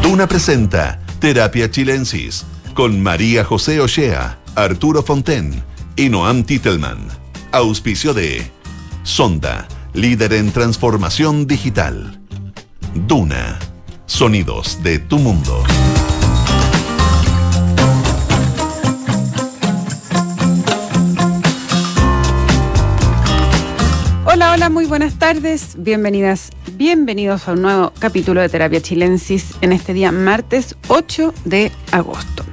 Duna presenta Terapia Chilensis con María José Ochea, Arturo Fonten y Noam Titelman. Auspicio de Sonda, líder en transformación digital. Duna, sonidos de tu mundo. Hola, muy buenas tardes. Bienvenidas, bienvenidos a un nuevo capítulo de Terapia Chilensis en este día martes 8 de agosto.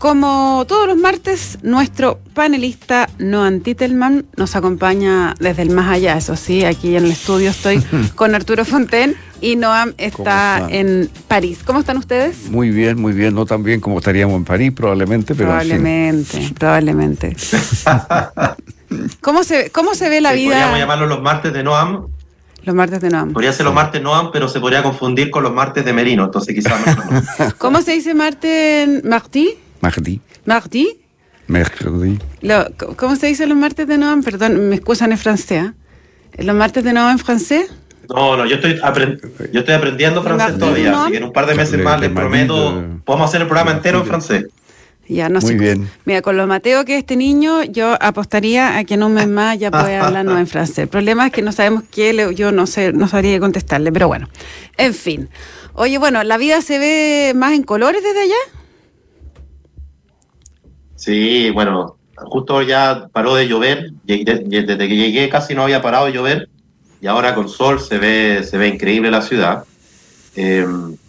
Como todos los martes, nuestro panelista Noan Titelman nos acompaña desde el más allá, eso sí, aquí en el estudio estoy con Arturo Fonten y Noam está en París. ¿Cómo están ustedes? Muy bien, muy bien, no tan bien como estaríamos en París probablemente, pero Probablemente, probablemente. ¿Cómo se, ¿Cómo se ve la Sí, vida? Podríamos llamarlos los martes de Noam. Los martes de Noam. Podría ser los martes Noam, pero se podría confundir con los martes de Merino, entonces quizás no. ¿Cómo se dice martes en mardi? Mardi, Mardi? mercredi. Lo- ¿Cómo se dice los martes de Noam? Perdón, me excusan en francés. ¿eh? ¿Los martes de Noam en francés? No, no, yo estoy, aprend- yo estoy aprendiendo francés todavía, así que en un par de meses Le- más le les prometo, podemos hacer el programa entero en francés. Ya, no Muy sé. bien. Mira, con lo Mateo que es este niño, yo apostaría a que en un mes más ya puede hablarnos en francés. El problema es que no sabemos qué, le- yo no sé, no sabría qué contestarle, pero bueno. En fin. Oye, bueno, ¿la vida se ve más en colores desde allá? Sí, bueno, justo ya paró de llover, desde que llegué casi no había parado de llover, y ahora con sol se ve, se ve increíble la ciudad. Eh,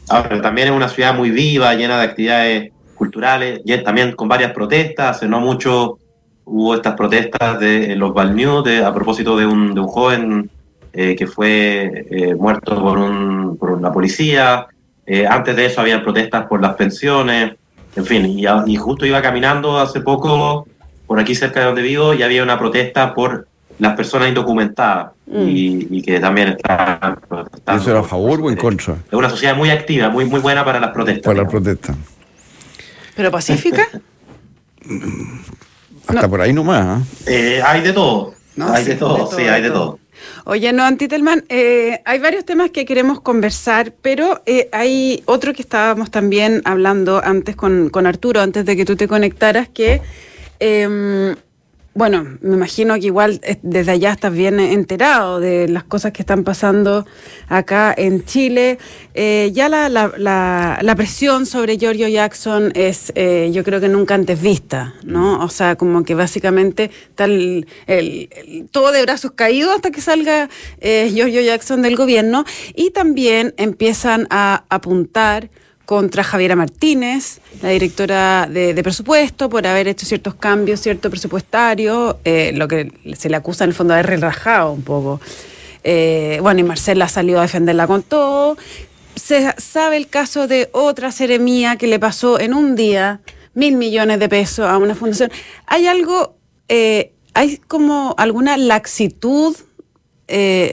ahora también es una ciudad muy viva, llena de actividades culturales, y también con varias protestas, hace no mucho hubo estas protestas de en los Balnews de, a propósito de un, de un joven eh, que fue eh, muerto por, un, por la policía, Eh, antes de eso había protestas por las pensiones, en fin, y, justo iba caminando hace poco por aquí cerca de donde vivo y había una protesta por las personas indocumentadas Mm. y, y que también están protestando. ¿Eso era a favor o en contra? Es una sociedad muy activa, muy, muy buena para las protestas. Para la digamos. ¿Pero pacífica? Hasta No. por ahí nomás. ¿eh? Eh, hay de todo, No, hay sí, de todo, de todo, sí, hay de todo. todo. Oye, no, Antitelman, eh, hay varios temas que queremos conversar, pero eh, hay otro que estábamos también hablando antes con, con Arturo, antes de que tú te conectaras, que, em, bueno, me imagino que igual eh, desde allá estás bien enterado de las cosas que están pasando acá en Chile. Eh, ya la, la, la, la presión sobre Giorgio Jackson es, eh, yo creo que nunca antes vista, ¿no? O sea, como que básicamente tal el, el- todo de brazos caídos hasta que salga eh, Giorgio Jackson del gobierno y también empiezan a apuntar contra Javiera Martínez, la directora de, presupuesto, por haber hecho ciertos cambios, cierto presupuestario, eh, lo que se le acusa en el fondo de haber relajado un poco. Eh, bueno, y Marcela ha salido a defenderla con todo. Se sabe el caso de otra seremía que le pasó en un día mil millones de pesos a una fundación. ¿Hay algo, eh, hay como alguna laxitud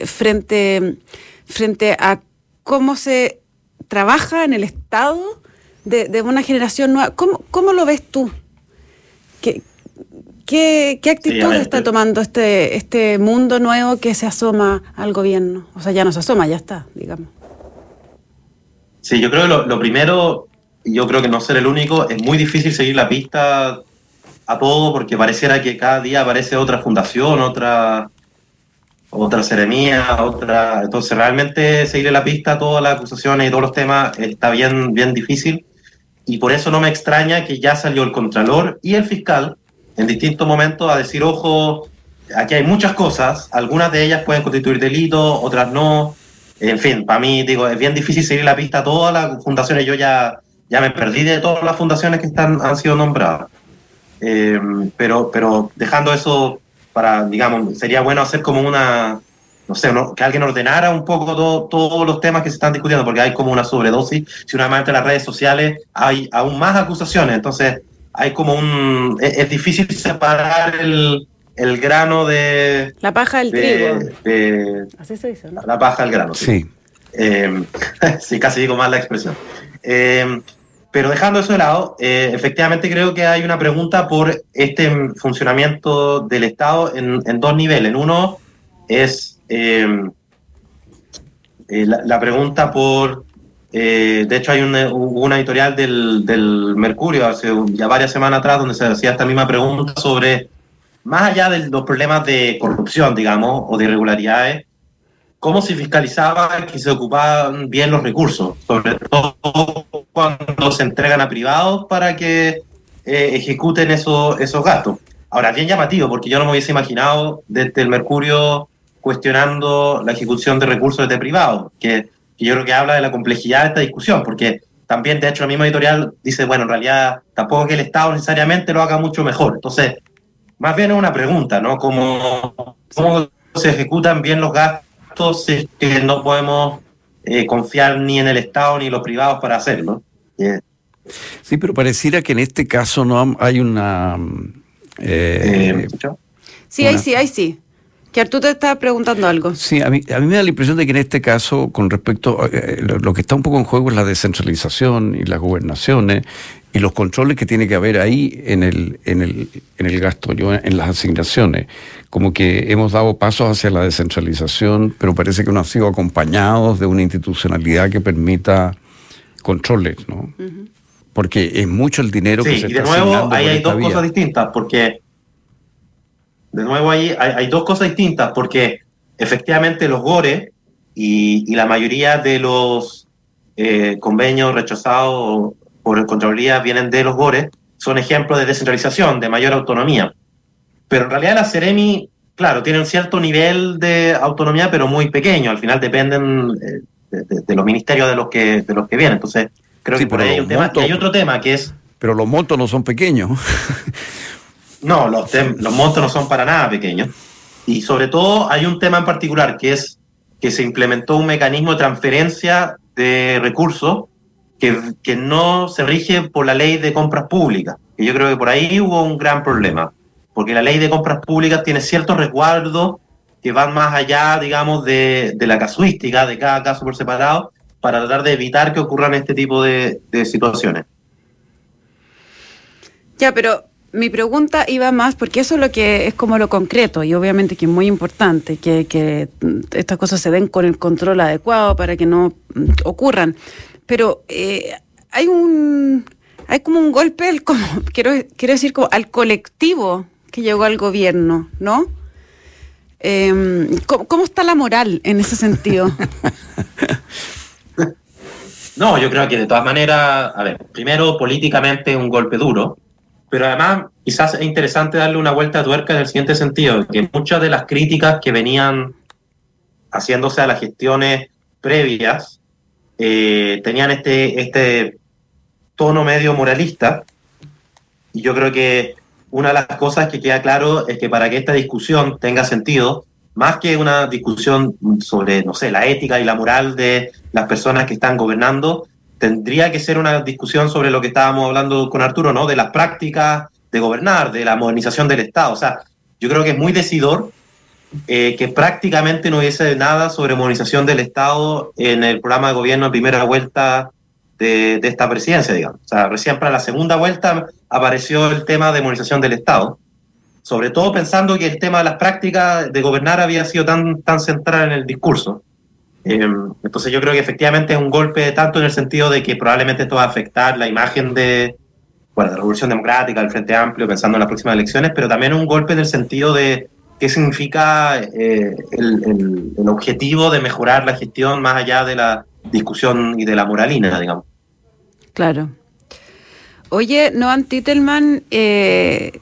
frente, frente a cómo se trabaja en el Estado de, de una generación nueva? ¿Cómo, cómo lo ves tú? ¿Qué, qué, qué actitud Sí, está tomando este, este mundo nuevo que se asoma al gobierno? O sea, ya no se asoma, ya está, digamos. Sí, yo creo que lo, lo primero, y yo creo que no ser el único, es muy difícil seguir la pista a todo porque pareciera que cada día aparece otra fundación, otra otra seremía, otra... Entonces realmente seguirle la pista a todas las acusaciones y todos los temas está bien, bien difícil y por eso no me extraña que ya salió el Contralor y el Fiscal en distintos momentos a decir, ojo, aquí hay muchas cosas, algunas de ellas pueden constituir delito, otras no, en fin, para mí, digo, es bien difícil seguir la pista a todas las fundaciones. Yo ya, ya me perdí de todas las fundaciones que están, han sido nombradas. Eh, pero, pero dejando eso para, digamos, sería bueno hacer como una, no sé, ¿no? que alguien ordenara un poco todo- todos los temas que se están discutiendo, porque hay como una sobredosis. Si una vez en las redes sociales hay aún más acusaciones, entonces hay como un... Es, es difícil separar el, el grano de... La paja del trigo. de, Así se dice, ¿no? la paja del grano. Sí. Eh, sí, casi digo mal la expresión. Eh, pero dejando eso de lado, eh, efectivamente creo que hay una pregunta por este funcionamiento del Estado en, en dos niveles. En uno, es eh, eh, la, pregunta por... de hecho, hay una editorial del, del, Mercurio hace ya varias semanas atrás donde se hacía esta misma pregunta sobre, más allá de los problemas de corrupción, digamos, o de irregularidades, cómo se fiscalizaba que se ocupaban bien los recursos, sobre todo cuando se entregan a privados para que eh, ejecuten esos, esos gastos. Ahora, bien llamativo, porque yo no me hubiese imaginado desde el Mercurio cuestionando la ejecución de recursos de privados, que, yo creo que habla de la complejidad de esta discusión, porque también, de hecho, la misma editorial dice, bueno, en realidad tampoco que el Estado necesariamente lo haga mucho mejor. Entonces, más bien es una pregunta, ¿no? ¿Cómo, cómo se ejecutan bien los gastos? es que no podemos eh, confiar ni en el Estado ni en los privados para hacerlo. Sí, pero pareciera que en este caso no hay una... Eh, eh, sí, ahí sí, ahí sí. Que tú te estás preguntando algo. Sí, a mí, a mí me da la impresión de que en este caso, con respecto a lo, que está un poco en juego es la descentralización y las gobernaciones y los controles que tiene que haber ahí en el, en el, en el gasto, yo, en las asignaciones. Como que hemos dado pasos hacia la descentralización, pero parece que no han sido acompañados de una institucionalidad que permita controles, ¿no? Porque es mucho el dinero que se y de nuevo ahí hay dos cosas distintas, porque de nuevo ahí hay, dos cosas distintas, porque efectivamente los GORE y, y la mayoría de los eh, convenios rechazados por Contraloría vienen de los GORES, son ejemplos de descentralización, de mayor autonomía. Pero en realidad la Ceremi, claro, tiene un cierto nivel de autonomía, pero muy pequeño. Al final dependen eh, de, los ministerios de los que, de los que vienen. Entonces, creo que por ahí hay un tema. y hay otro tema que es... Pero los montos no son pequeños. no, los, los montos no son para nada pequeños. Y sobre todo hay un tema en particular que es que se implementó un mecanismo de transferencia de recursos que, no se rige por la ley de compras públicas. Y yo creo que por ahí hubo un gran problema, porque la ley de compras públicas tiene ciertos resguardos que van más allá, digamos, de, la casuística de cada caso por separado, para tratar de evitar que ocurran este tipo de, situaciones. Ya, pero mi pregunta iba más, porque eso es lo que es como lo concreto, y obviamente que es muy importante que, estas cosas se den con el control adecuado para que no ocurran pero eh, hay un hay como un golpe como, quiero, quiero decir como al colectivo que llegó al gobierno, ¿no? Em, ¿cómo, está la moral en ese sentido? No, yo creo que de todas maneras, a ver, primero políticamente un golpe duro, pero además quizás es interesante darle una vuelta a tuerca en el siguiente sentido, que muchas de las críticas que venían haciéndose a las gestiones previas eh, tenían este, este tono medio moralista. Y yo creo que una de las cosas que queda claro es que para que esta discusión tenga sentido, más que una discusión sobre, no sé, la ética y la moral de las personas que están gobernando, tendría que ser una discusión sobre lo que estábamos hablando con Arturo, ¿no? De las prácticas de gobernar, de la modernización del Estado. O sea, yo creo que es muy decidor eh, que prácticamente no hubiese nada sobre modernización del Estado en el programa de gobierno en primera vuelta de, esta presidencia, digamos. O sea, recién para la segunda vuelta apareció el tema de modernización del Estado, sobre todo pensando que el tema de las prácticas de gobernar había sido tan, tan central en el discurso. Em, entonces yo creo que efectivamente es un golpe tanto en el sentido de que probablemente esto va a afectar la imagen de, bueno, de la Revolución Democrática, del Frente Amplio, pensando en las próximas elecciones, pero también un golpe en el sentido de qué significa eh, el, objetivo de mejorar la gestión más allá de la discusión y de la moralina, digamos. Claro. Oye, Noam Titelman, eh,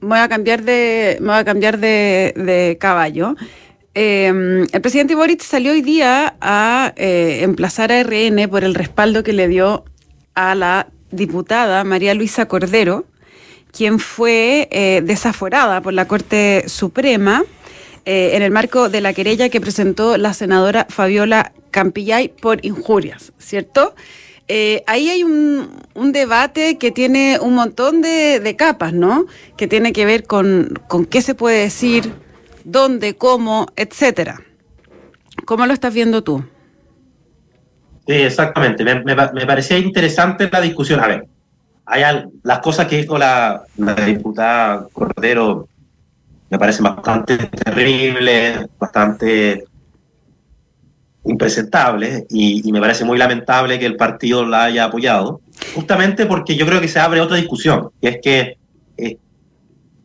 voy a cambiar de, voy a cambiar de, caballo. Eh, el presidente Boric salió hoy día a emplazar a RN por el respaldo que le dio a la diputada María Luisa Cordero, quien fue eh, desaforada por la Corte Suprema eh, en el marco de la querella que presentó la senadora Fabiola Campillay por injurias, ¿cierto? Eh, ahí hay un, debate que tiene un montón de, capas, ¿no? Que tiene que ver con, qué se puede decir, dónde, cómo, etcétera. ¿Cómo lo estás viendo tú? Sí, exactamente. Me, parecía interesante la discusión. A ver, hay las cosas que dijo la, diputada Cordero me parecen bastante terribles, bastante impresentables y, me parece muy lamentable que el partido la haya apoyado, justamente porque yo creo que se abre otra discusión, que es que eh,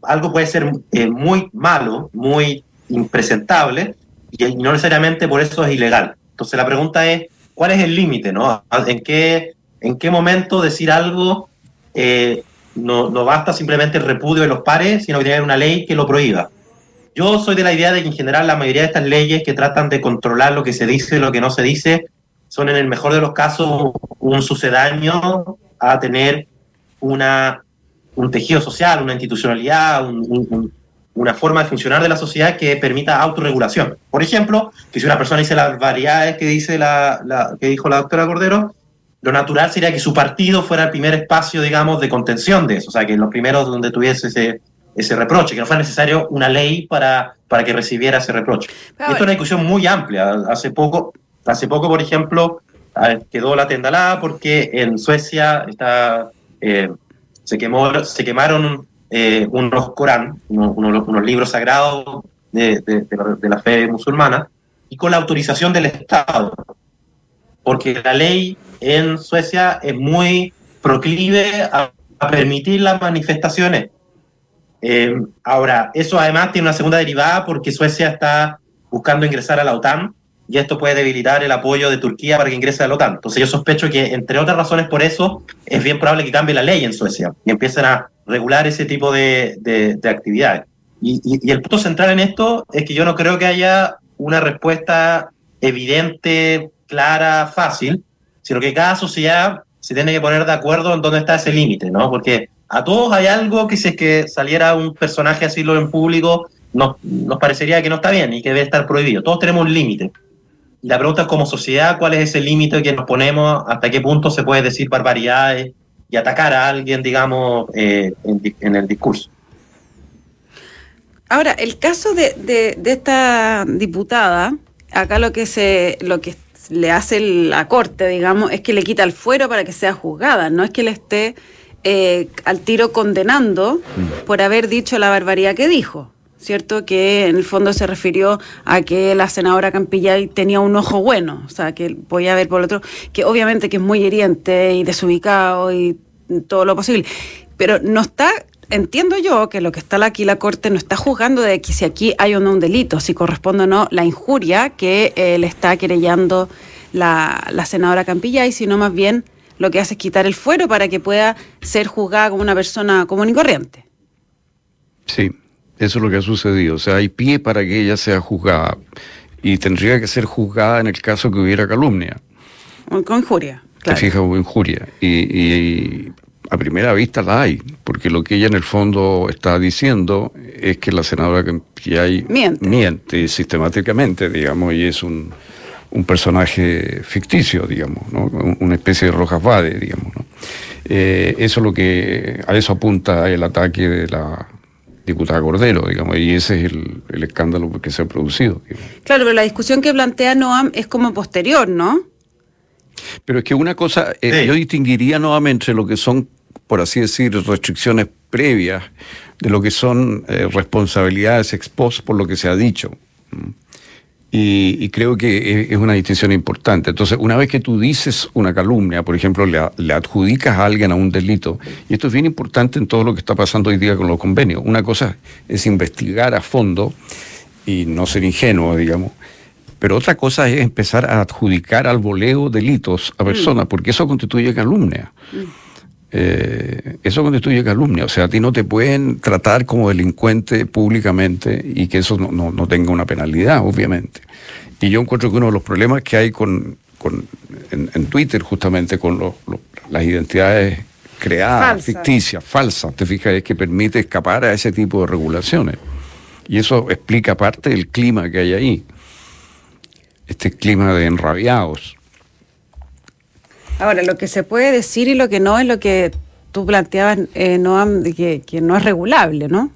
algo puede ser eh, muy malo, muy impresentable, y, no necesariamente por eso es ilegal. Entonces la pregunta es, ¿cuál es el límite? ¿no? ¿En, qué, ¿En qué momento decir algo eh, no, no basta simplemente el repudio de los pares, sino que tiene una ley que lo prohíba? Yo soy de la idea de que en general la mayoría de estas leyes que tratan de controlar lo que se dice y lo que no se dice son en el mejor de los casos un sucedáneo a tener una, un tejido social, una institucionalidad, una forma de funcionar de la sociedad que permita autorregulación. Por ejemplo, que si una persona dice las variedades que, dice la, que dijo la doctora Cordero, lo natural sería que su partido fuera el primer espacio, digamos, de contención de eso, o sea, que los primeros donde tuviese ese, ese reproche, que no fuera necesario una ley para, para que recibiera ese reproche. Esto es una discusión muy amplia. Hace poco, hace poco por ejemplo, quedó la tendalada porque en Suecia está, eh, se, quemó, se quemaron eh, unos Corán, unos, libros sagrados de, de, la, fe musulmana, y con la autorización del Estado, porque la ley en Suecia es muy proclive a permitir las manifestaciones eh, ahora, eso además tiene una segunda derivada porque Suecia está buscando ingresar a la OTAN y esto puede debilitar el apoyo de Turquía para que ingrese a la OTAN. Entonces yo sospecho que, entre otras razones por eso, es bien probable que cambie la ley en Suecia y empiecen a regular ese tipo de, de, actividades. Y, y, el punto central en esto es que yo no creo que haya una respuesta evidente, clara, fácil, sino que cada sociedad se tiene que poner de acuerdo en dónde está ese límite, ¿no? Porque a todos hay algo que si es que saliera un personaje así lo en público, nos, nos parecería que no está bien y que debe estar prohibido. Todos tenemos un límite. La pregunta es como sociedad, ¿cuál es ese límite que nos ponemos? ¿Hasta qué punto se puede decir barbaridades y atacar a alguien, digamos, eh, en, el discurso? Ahora, el caso de, de, esta diputada, acá lo que se, lo que le hace la corte, digamos, es que le quita el fuero para que sea juzgada, no es que le esté eh, al tiro condenando mm. por haber dicho la barbaridad que dijo. ¿Cierto? Que en el fondo se refirió a que la senadora Campillay tenía un ojo bueno, o sea, que voy a ver por el otro, que obviamente que es muy hiriente y desubicado y todo lo posible, pero no está entiendo yo que lo que está aquí la Corte no está juzgando de que si aquí hay o no un delito, si corresponde o no la injuria que eh, le está querellando la, la senadora Campillay, sino más bien lo que hace es quitar el fuero para que pueda ser juzgada como una persona común y corriente. Sí, eso es lo que ha sucedido. O sea, hay pie para que ella sea juzgada y tendría que ser juzgada en el caso que hubiera calumnia. Con injuria, claro. fija, o injuria. Y, a primera vista la hay, porque lo que ella en el fondo está diciendo es que la senadora que hay miente. miente sistemáticamente, digamos, y es un un personaje ficticio, digamos, ¿no? una especie de Rojas Vade, digamos. ¿no? Eh, eso es lo que, a eso apunta el ataque de la diputada Cordero, digamos, y ese es el, escándalo que se ha producido. Claro, pero la discusión que plantea Noam es como posterior, ¿no? Pero es que una cosa, eh, yo distinguiría nuevamente lo que son, por así decir, restricciones previas de lo que son eh, responsabilidades ex post por lo que se ha dicho. Y, creo que es una distinción importante. Entonces, una vez que tú dices una calumnia, por ejemplo, le, adjudicas a alguien a un delito, y esto es bien importante en todo lo que está pasando hoy día con los convenios. Una cosa es investigar a fondo y no ser ingenuo, digamos. Pero otra cosa es empezar a adjudicar al voleo delitos a personas, mm. porque eso constituye calumnia. Mm. Eh, eso constituye calumnia. O sea, a ti no te pueden tratar como delincuente públicamente y que eso no, tenga una penalidad, obviamente. Y yo encuentro que uno de los problemas que hay con, en, Twitter, justamente con las identidades creadas, ficticias, falsas, te fijas, es que permite escapar a ese tipo de regulaciones. Y eso explica parte del clima que hay ahí. Este clima de enrabiados. Ahora, lo que se puede decir y lo que no es lo que tú planteabas, eh, Noam, que, no es regulable, ¿no?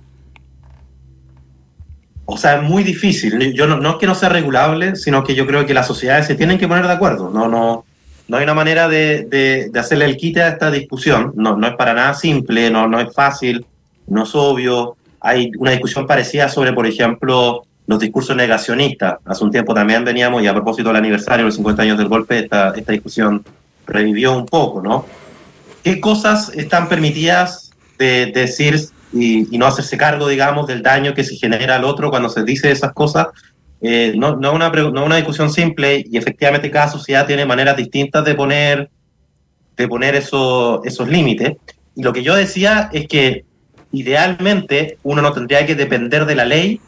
O sea, es muy difícil. Yo no, es que no sea regulable, sino que yo creo que las sociedades se tienen que poner de acuerdo. No, no, no hay una manera de, hacerle el quite a esta discusión. No, no es para nada simple, no, no es fácil, no es obvio. hay una discusión parecida sobre, por ejemplo, los discursos negacionistas. Hace un tiempo también veníamos, y a propósito del aniversario de los 50 años del golpe, esta discusión revivió un poco, ¿no? ¿Qué cosas están permitidas de, decir y, no hacerse cargo, digamos, del daño que se genera al otro cuando se dice esas cosas? Eh, no, no, una, no una discusión simple y efectivamente cada sociedad tiene maneras distintas de poner, de poner eso, esos límites. Y lo que yo decía es que idealmente uno no tendría que depender de la ley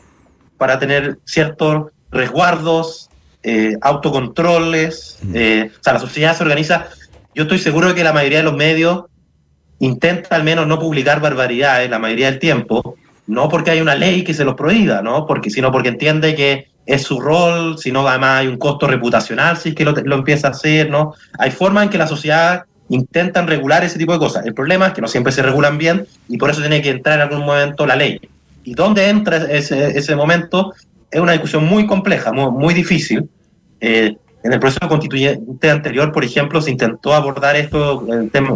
para tener ciertos resguardos, eh, autocontroles. Eh, o sea, la sociedad se organiza. Yo estoy seguro de que la mayoría de los medios intenta al menos no publicar barbaridades la mayoría del tiempo, no porque hay una ley que se los prohíba, ¿no? Porque, sino porque entiende que es su rol, sino además hay un costo reputacional si es que lo, lo empieza a hacer, ¿no? Hay formas en que la sociedad intentan regular ese tipo de cosas. El problema es que no siempre se regulan bien y por eso tiene que entrar en algún momento la ley. ¿Y dónde entra ese, ese momento? Es una discusión muy compleja, muy, muy difícil. Eh, en el proceso constituyente anterior, por ejemplo, se intentó abordar esto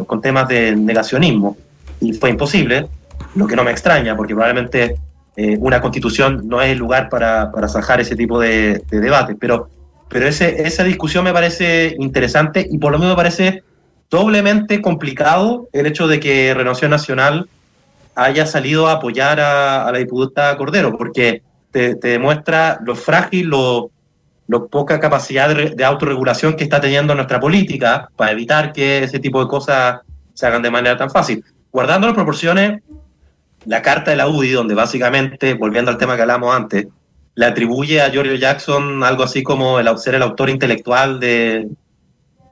con temas de negacionismo y fue imposible, lo que no me extraña, porque probablemente eh, una constitución no es el lugar para, para zanjar ese tipo de, de debate. Pero, pero ese, esa discusión me parece interesante y por lo menos me parece doblemente complicado el hecho de que Renovación Nacional haya salido a apoyar a, la diputada Cordero, porque te, demuestra lo frágil, lo, poca capacidad de, autorregulación que está teniendo nuestra política para evitar que ese tipo de cosas se hagan de manera tan fácil. Guardando las proporciones, la carta de la UDI, donde básicamente, volviendo al tema que hablamos antes, le atribuye a Giorgio Jackson algo así como el ser el autor intelectual de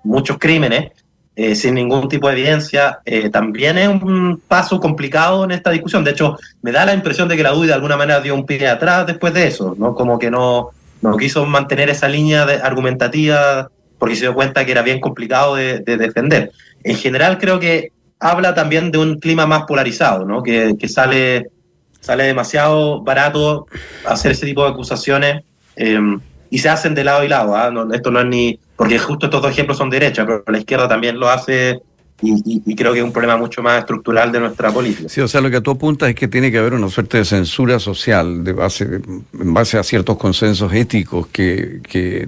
muchos crímenes, eh, sin ningún tipo de evidencia, eh, también es un paso complicado en esta discusión. De hecho, me da la impresión de que la UDI de alguna manera dio un pie atrás después de eso, ¿no? Como que no, no quiso mantener esa línea argumentativa porque se dio cuenta que era bien complicado de, defender. En general creo que habla también de un clima más polarizado, ¿no? Que, que sale, sale demasiado barato hacer ese tipo de acusaciones eh, y se hacen de lado y lado. ¿ah? esto no es ni porque justo estos dos ejemplos son derecha, pero la izquierda también lo hace y, creo que es un problema mucho más estructural de nuestra política. Sí, o sea, lo que tú apuntas es que tiene que haber una suerte de censura social de base, en base a ciertos consensos éticos que, que,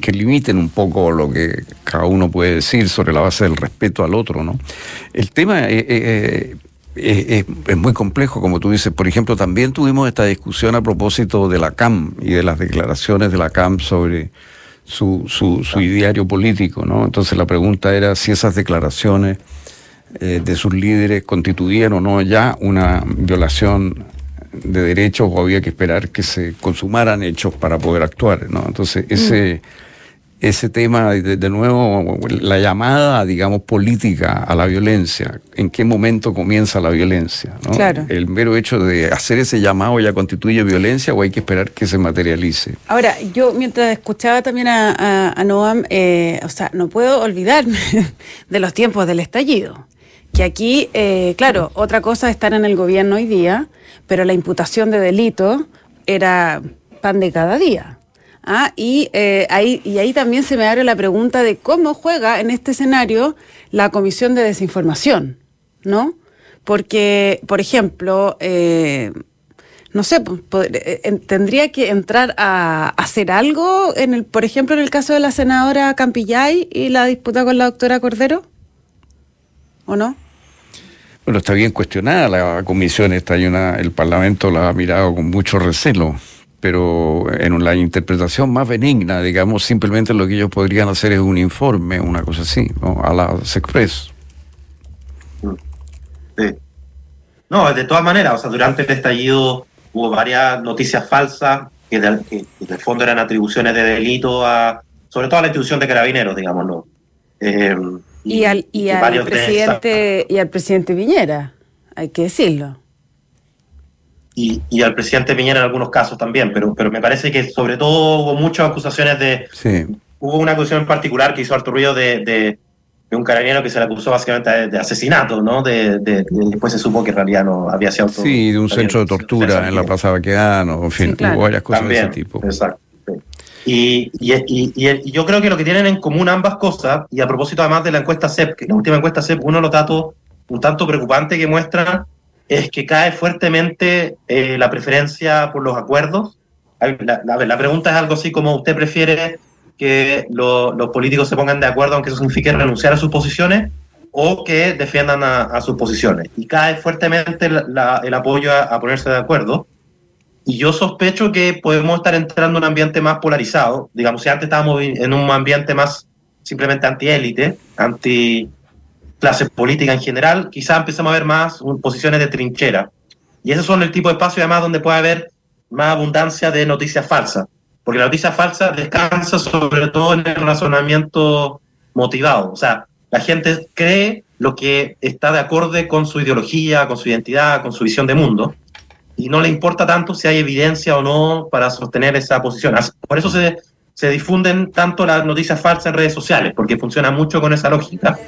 que limiten un poco lo que cada uno puede decir sobre la base del respeto al otro, ¿no? El tema es, es, es, muy complejo, como tú dices. Por ejemplo, también tuvimos esta discusión a propósito de la CAM y de las declaraciones de la CAM sobre su, su, su ideario político, ¿no? Entonces la pregunta era si esas declaraciones eh, de sus líderes constituían o no ya una violación de derechos o había que esperar que se consumaran hechos para poder actuar, ¿no? Entonces ese... Mm ese tema, de, nuevo, la llamada, digamos, política a la violencia, en qué momento comienza la violencia. ¿no? Claro. El mero hecho de hacer ese llamado ya constituye violencia o hay que esperar que se materialice. Ahora, yo mientras escuchaba también a, Noam, eh, o sea, no puedo olvidarme de los tiempos del estallido. Que aquí, eh, claro, otra cosa es estar en el gobierno hoy día, pero la imputación de delito era pan de cada día. Ah, y, eh, ahí, y ahí también se me abre la pregunta de cómo juega en este escenario la Comisión de Desinformación, ¿no? Porque, por ejemplo, eh, no sé, eh, tendría que entrar a hacer algo, en el, por ejemplo, en el caso de la senadora Campillay y la disputa con la doctora Cordero, ¿o no? Bueno, está bien cuestionada la comisión, está una, el Parlamento la ha mirado con mucho recelo pero en la interpretación más benigna, digamos, simplemente lo que ellos podrían hacer es un informe, una cosa así, ¿no? a la Sexpress. Sí. No, de todas maneras, o sea, durante el estallido hubo varias noticias falsas que, de, que, el fondo eran atribuciones de delito a, sobre todo a la institución de carabineros, digamos, ¿no? Eh, y, al, y al presidente, y al presidente Viñera, hay que decirlo y, y, al presidente Piñera en algunos casos también, pero, pero me parece que sobre todo hubo muchas acusaciones de... Sí. Hubo una acusación en particular que hizo harto ruido de, de, un carabinero que se le acusó básicamente de, asesinato, ¿no? De, después se supo que en realidad no había sido... Sí, de un centro de tortura en la Plaza Baqueano, en fin, hubo varias cosas de ese tipo. Exacto. Y, y, y, y, yo creo que lo que tienen en común ambas cosas, y a propósito además de la encuesta CEP, que la última encuesta CEP, uno lo datos un tanto preocupante que muestra es que cae fuertemente eh, la preferencia por los acuerdos. La, la, pregunta es algo así como usted prefiere que los políticos se pongan de acuerdo aunque eso signifique renunciar a sus posiciones o que defiendan a, sus posiciones. Y cae fuertemente el apoyo a, ponerse de acuerdo. Y yo sospecho que podemos estar entrando en un ambiente más polarizado. Digamos, si antes estábamos en un ambiente más simplemente anti-élite, anti clase política en general, quizás empecemos a ver más posiciones de trinchera. Y esos son el tipo de espacio además donde puede haber más abundancia de noticias falsas. Porque la noticia falsa descansa sobre todo en el razonamiento motivado. O sea, la gente cree lo que está de acorde con su ideología, con su identidad, con su visión de mundo y no le importa tanto si hay evidencia o no para sostener esa posición. Por eso se, se difunden tanto las noticias falsas en redes sociales, porque funciona mucho con esa lógica.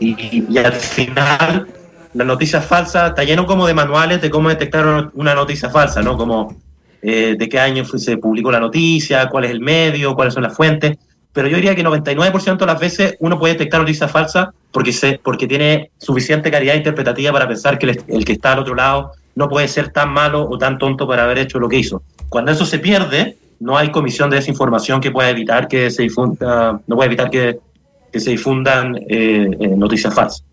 Y, al final, la noticia falsa está lleno como de manuales de cómo detectar una noticia falsa, ¿no? Como eh, de qué año se publicó la noticia, cuál es el medio, cuáles son las fuentes. Pero yo diría que 99% de las veces uno puede detectar noticias falsas porque, se, porque tiene suficiente calidad interpretativa para pensar que el que está al otro lado no puede ser tan malo o tan tonto para haber hecho lo que hizo. Cuando eso se pierde, no hay comisión de desinformación que pueda evitar que se difunda, no puede evitar que, que se difundan eh, eh, noticias falsas.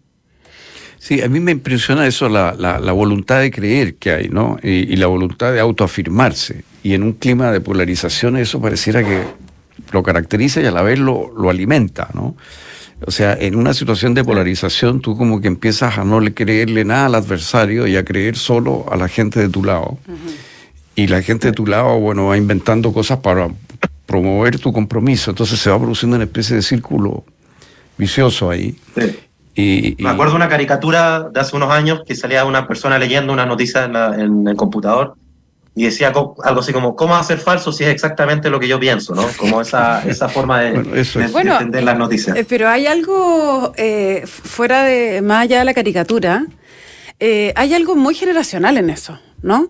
Sí, a mí me impresiona eso, la, la, voluntad de creer que hay, ¿no? Y, la voluntad de autoafirmarse. Y en un clima de polarización eso pareciera que lo caracteriza y a la vez lo, lo alimenta, ¿no? O sea, en una situación de polarización, tú como que empiezas a no le creerle nada al adversario y a creer solo a la gente de tu lado. Y la gente de tu lado, bueno, va inventando cosas para promover tu compromiso. Entonces se va produciendo una especie de círculo vicioso ahí. Y, Me acuerdo de una caricatura de hace unos años que salía una persona leyendo una noticia en el computador y decía algo así como, ¿cómo hacer falso si es exactamente lo que yo pienso? ¿no? Como esa, esa forma de, entender las noticias. Eh, pero hay algo eh, fuera de, más allá de la caricatura, eh, hay algo muy generacional en eso, ¿no?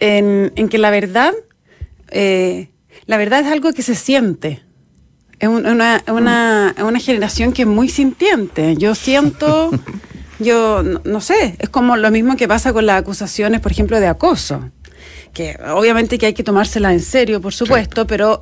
En, que la verdad, la verdad es algo que se siente. Es una, una, una generación que es muy sintiente. Yo siento... yo no, sé, es como lo mismo que pasa con las acusaciones, por ejemplo, de acoso que obviamente que hay que tomársela en serio, por supuesto, pero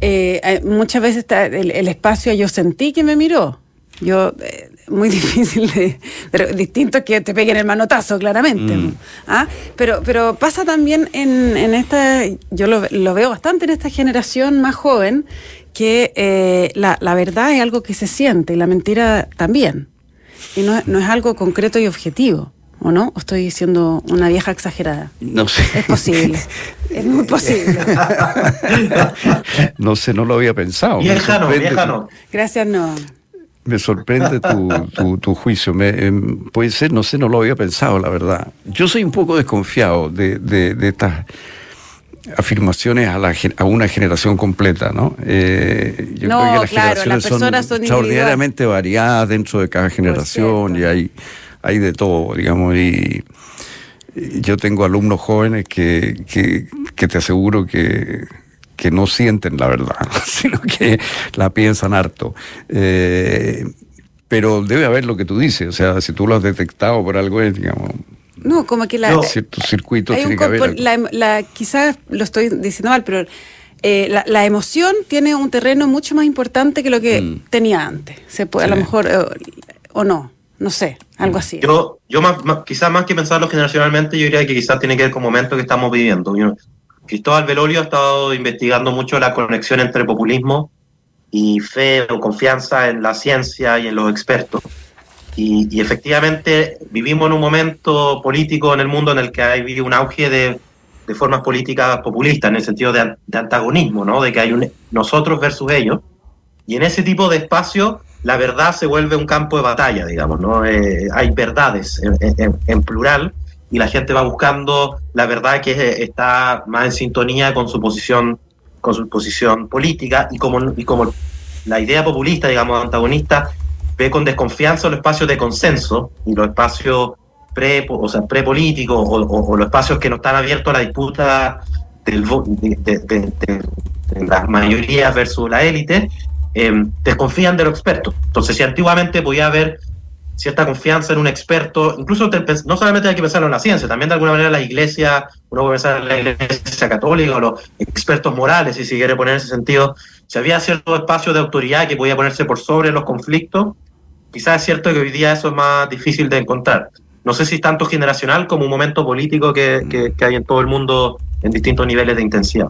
eh, muchas veces está el, espacio yo sentí que me miró. Yo, eh, muy difícil de, pero distinto que te peguen el manotazo, claramente. Mm. ¿Ah? Pero, pero pasa también en, en esta, yo lo, lo, veo bastante en esta generación más joven, que eh, la, la verdad es algo que se siente y la mentira también. Y no, no es algo concreto y objetivo. ¿O no? ¿O estoy diciendo una vieja exagerada? No sé. Es posible. es muy posible. no sé, no lo había pensado. Vieja no, vieja no. Gracias, no. Me sorprende tu, tu, juicio. Me, em, puede ser, no sé, no lo había pensado, la verdad. Yo soy un poco desconfiado de, de, estas afirmaciones a, la, a una generación completa, ¿no? Eh, yo creo que las generaciones son, extraordinariamente variadas dentro de cada generación y hay hay de todo, digamos, y, yo tengo alumnos jóvenes que, que, te aseguro que, que, no sienten la verdad, sino que la piensan harto. Eh, pero debe haber lo que tú dices, o sea, si tú lo has detectado por algo, es, digamos, no, como que la. Ciertos circuitos tiene que haber. La, quizás lo estoy diciendo mal, pero eh, la, emoción tiene un terreno mucho más importante que lo que mm. tenía antes. Se puede, A lo mejor, eh, o no. No sé, algo así. Yo, yo más, quizás más que pensarlo generacionalmente, yo diría que quizás tiene que ver con el momento que estamos viviendo. Cristóbal Velolio ha estado investigando mucho la conexión entre populismo y fe o confianza en la ciencia y en los expertos. Y, efectivamente vivimos en un momento político en el mundo en el que hay un auge de, de formas políticas populistas, en el sentido de, de, antagonismo, ¿no? de que hay un nosotros versus ellos. Y en ese tipo de espacio la verdad se vuelve un campo de batalla, digamos, ¿no? Eh, hay verdades en, plural y la gente va buscando la verdad que está más en sintonía con su posición, con su posición política y como, y como la idea populista, digamos, antagonista, ve con desconfianza los espacios de consenso y los espacios pre, o sea, prepolíticos o, los espacios que no están abiertos a la disputa del, de, de las mayorías versus la élite, Em, desconfían de los expertos. Entonces, si antiguamente podía haber cierta confianza en un experto, incluso no solamente hay que pensarlo en la ciencia, también de alguna manera la iglesia, uno puede pensar en la iglesia católica o los expertos morales, si se quiere poner ese sentido, si había cierto espacio de autoridad que podía ponerse por sobre los conflictos, quizás es cierto que hoy día eso es más difícil de encontrar. No sé si es tanto generacional como un momento político que, que hay en todo el mundo en distintos niveles de intensidad.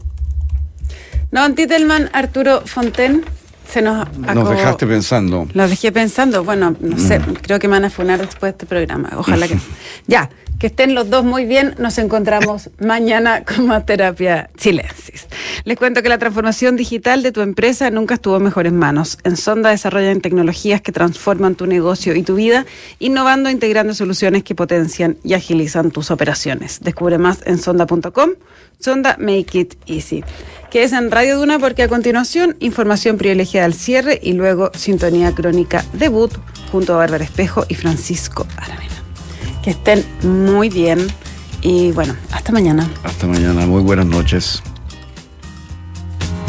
No, Titelman, Arturo Fonten, se nos, nos dejaste pensando. Los dejé pensando. Bueno, no sé, mm. creo que me van a funar después de este programa. Ojalá que. ya, que estén los dos muy bien. Nos encontramos mañana con más terapia chilensis. Les cuento que la transformación digital de tu empresa nunca estuvo en mejores manos. En Sonda desarrollan tecnologías que transforman tu negocio y tu vida, innovando e integrando soluciones que potencian y agilizan tus operaciones. Descubre más en sonda.com. Sonda Make It Easy que es en Radio Duna, porque a continuación información privilegiada al cierre y luego sintonía crónica debut junto a Bárbara Espejo y Francisco Aravena. Que estén muy bien y bueno, hasta mañana. Hasta mañana, muy buenas noches.